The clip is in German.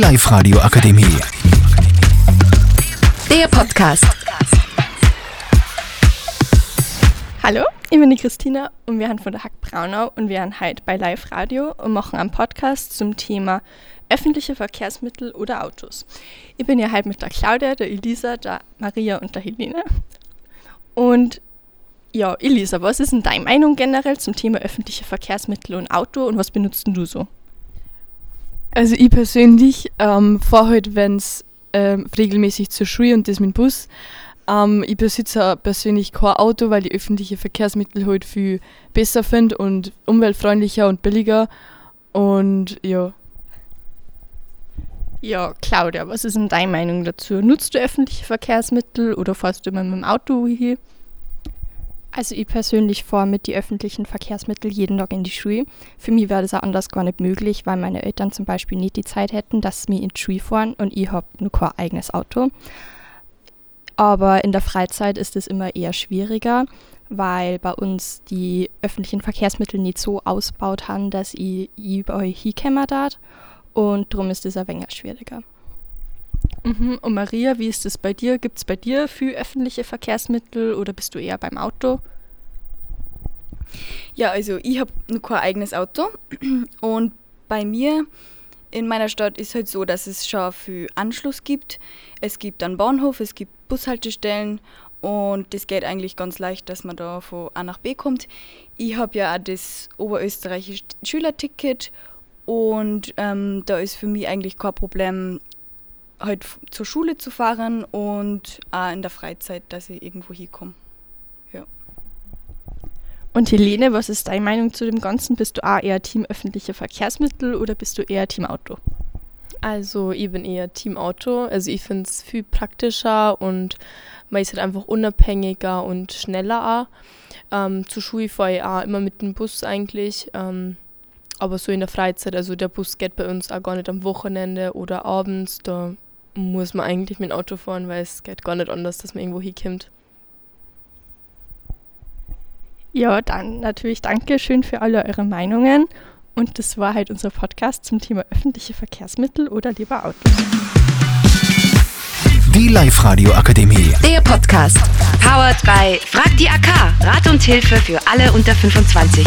Live-Radio Akademie. Der Podcast. Hallo, ich bin die Christina und wir sind von der Hack Braunau und wir sind heute bei Live Radio und machen einen Podcast zum Thema öffentliche Verkehrsmittel oder Autos. Ich bin ja heute mit der Claudia, der Elisa, der Maria und der Helene. Und ja, Elisa, was ist denn deine Meinung generell zum Thema öffentliche Verkehrsmittel und Auto und was benutzt du so? Also ich persönlich ähm, fahre halt, wenn es ähm, regelmäßig zur Schule und das mit dem Bus. Ähm, ich besitze persönlich kein Auto, weil ich öffentliche Verkehrsmittel halt viel besser finde und umweltfreundlicher und billiger. Und ja. Ja, Claudia, was ist denn deine Meinung dazu? Nutzt du öffentliche Verkehrsmittel oder fährst du immer mit dem Auto hier? Also ich persönlich fahre mit die öffentlichen Verkehrsmittel jeden Tag in die Schule. Für mich wäre das auch anders gar nicht möglich, weil meine Eltern zum Beispiel nicht die Zeit hätten, dass sie mich in die Schule fahren und ich habe nur kein eigenes Auto. Aber in der Freizeit ist es immer eher schwieriger, weil bei uns die öffentlichen Verkehrsmittel nicht so ausgebaut haben, dass ich überall hinkommen darf. Und darum ist es ein wenig schwieriger. Mhm. Und Maria, wie ist es bei dir? Gibt es bei dir viel öffentliche Verkehrsmittel oder bist du eher beim Auto? Ja, also ich habe nur kein eigenes Auto und bei mir in meiner Stadt ist halt so, dass es schon viel Anschluss gibt. Es gibt einen Bahnhof, es gibt Bushaltestellen und das geht eigentlich ganz leicht, dass man da von A nach B kommt. Ich habe ja auch das oberösterreichische Schülerticket und ähm, da ist für mich eigentlich kein Problem, halt zur Schule zu fahren und auch in der Freizeit, dass ich irgendwo hinkomme. Ja. Und Helene, was ist deine Meinung zu dem Ganzen? Bist du auch eher Team öffentliche Verkehrsmittel oder bist du eher Team Auto? Also ich bin eher Team Auto. Also ich finde es viel praktischer und man ist halt einfach unabhängiger und schneller auch. Ähm, zur Schule fahre ich auch immer mit dem Bus eigentlich. Ähm, aber so in der Freizeit, also der Bus geht bei uns auch gar nicht am Wochenende oder abends. Da muss man eigentlich mit dem Auto fahren, weil es geht gar nicht anders, dass man irgendwo hinkommt. Ja, dann natürlich danke schön für alle eure Meinungen. Und das war halt unser Podcast zum Thema öffentliche Verkehrsmittel oder lieber Autos. Die Live-Radio Akademie. Der Podcast. Powered by Frag die AK. Rat und Hilfe für alle unter 25.